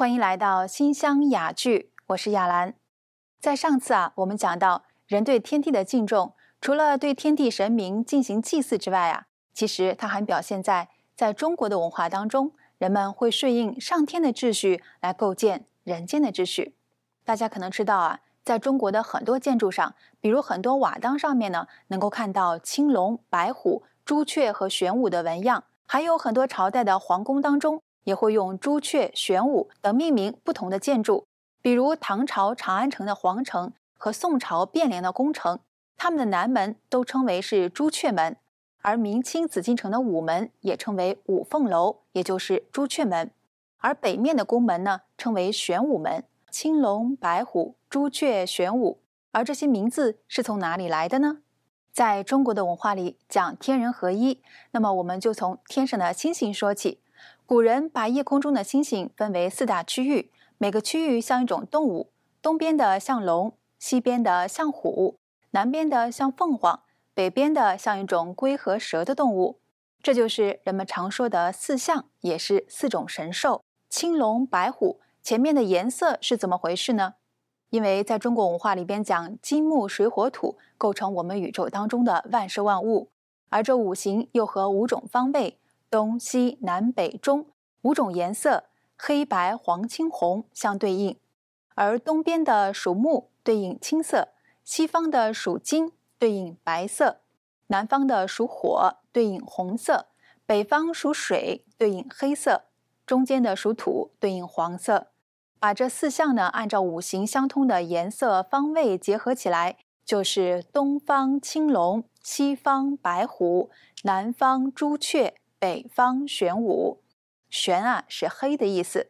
欢迎来到新乡雅聚，我是亚兰。在上次啊，我们讲到人对天地的敬重，除了对天地神明进行祭祀之外啊，其实它还表现在在中国的文化当中，人们会顺应上天的秩序来构建人间的秩序。大家可能知道啊，在中国的很多建筑上，比如很多瓦当上面呢，能够看到青龙、白虎、朱雀和玄武的纹样，还有很多朝代的皇宫当中。也会用朱雀、玄武等命名不同的建筑，比如唐朝长安城的皇城和宋朝汴梁的宫城，它们的南门都称为是朱雀门，而明清紫禁城的午门也称为五凤楼，也就是朱雀门，而北面的宫门呢称为玄武门。青龙、白虎、朱雀、玄武，而这些名字是从哪里来的呢？在中国的文化里讲天人合一，那么我们就从天上的星星说起。古人把夜空中的星星分为四大区域，每个区域像一种动物，东边的像龙，西边的像虎，南边的像凤凰，北边的像一种龟和蛇的动物。这就是人们常说的四象，也是四种神兽。青龙、白虎前面的颜色是怎么回事呢？因为在中国文化里边讲金木水火土构成我们宇宙当中的万事万物，而这五行又和五种方位。东西南北中五种颜色，黑白黄青红相对应，而东边的属木对应青色，西方的属金对应白色，南方的属火对应红色，北方属水对应黑色，中间的属土对应黄色。把这四象呢，按照五行相通的颜色方位结合起来，就是东方青龙，西方白虎，南方朱雀。北方玄武，玄啊是黑的意思。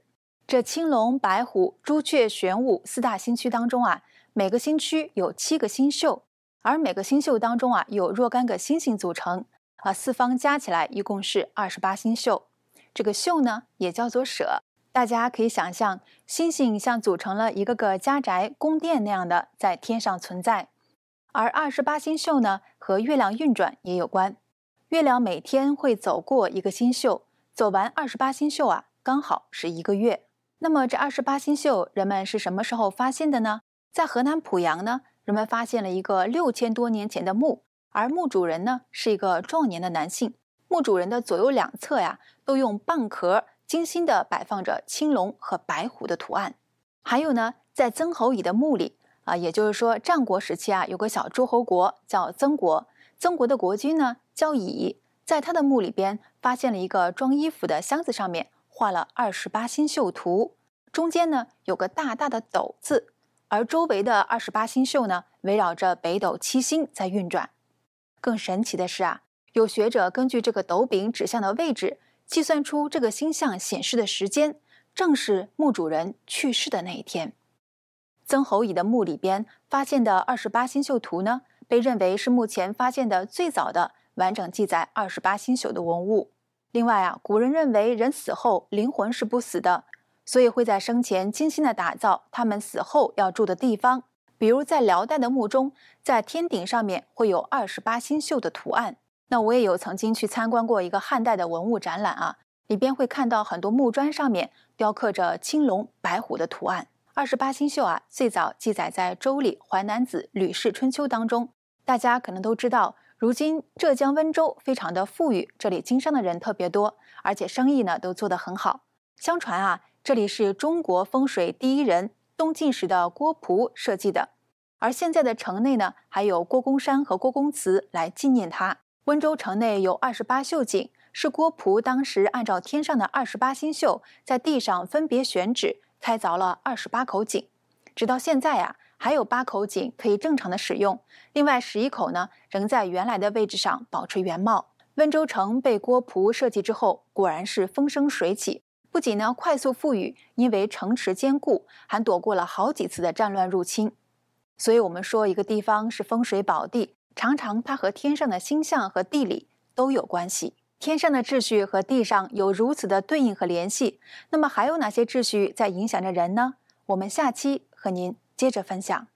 这青龙、白虎、朱雀、玄武四大星区当中啊，每个星区有七个星宿，而每个星宿当中啊有若干个星星组成啊，四方加起来一共是二十八星宿。这个宿呢也叫做舍，大家可以想象，星星像组成了一个个家宅、宫殿那样的在天上存在，而二十八星宿呢和月亮运转也有关。月亮每天会走过一个星宿，走完二十八星宿啊，刚好是一个月。那么这二十八星宿，人们是什么时候发现的呢？在河南濮阳呢，人们发现了一个六千多年前的墓，而墓主人呢是一个壮年的男性。墓主人的左右两侧呀，都用蚌壳精心地摆放着青龙和白虎的图案。还有呢，在曾侯乙的墓里啊，也就是说战国时期啊，有个小诸侯国叫曾国。曾国的国君呢叫乙，在他的墓里边发现了一个装衣服的箱子，上面画了二十八星宿图，中间呢有个大大的斗字，而周围的二十八星宿呢围绕着北斗七星在运转。更神奇的是啊，有学者根据这个斗柄指向的位置，计算出这个星象显示的时间，正是墓主人去世的那一天。曾侯乙的墓里边发现的二十八星宿图呢？被认为是目前发现的最早的完整记载二十八星宿的文物。另外啊，古人认为人死后灵魂是不死的，所以会在生前精心的打造他们死后要住的地方。比如在辽代的墓中，在天顶上面会有二十八星宿的图案。那我也有曾经去参观过一个汉代的文物展览啊，里边会看到很多木砖上面雕刻着青龙、白虎的图案。二十八星宿啊，最早记载在《周礼·淮南子·吕氏春秋》当中。大家可能都知道，如今浙江温州非常的富裕，这里经商的人特别多，而且生意呢都做得很好。相传啊，这里是中国风水第一人东晋时的郭璞设计的，而现在的城内呢还有郭公山和郭公祠来纪念他。温州城内有二十八宿井，是郭璞当时按照天上的二十八星宿，在地上分别选址开凿了二十八口井，直到现在啊。还有八口井可以正常的使用，另外十一口呢仍在原来的位置上保持原貌。温州城被郭璞设计之后，果然是风生水起，不仅呢快速富裕，因为城池坚固，还躲过了好几次的战乱入侵。所以，我们说一个地方是风水宝地，常常它和天上的星象和地理都有关系。天上的秩序和地上有如此的对应和联系，那么还有哪些秩序在影响着人呢？我们下期和您。接着分享。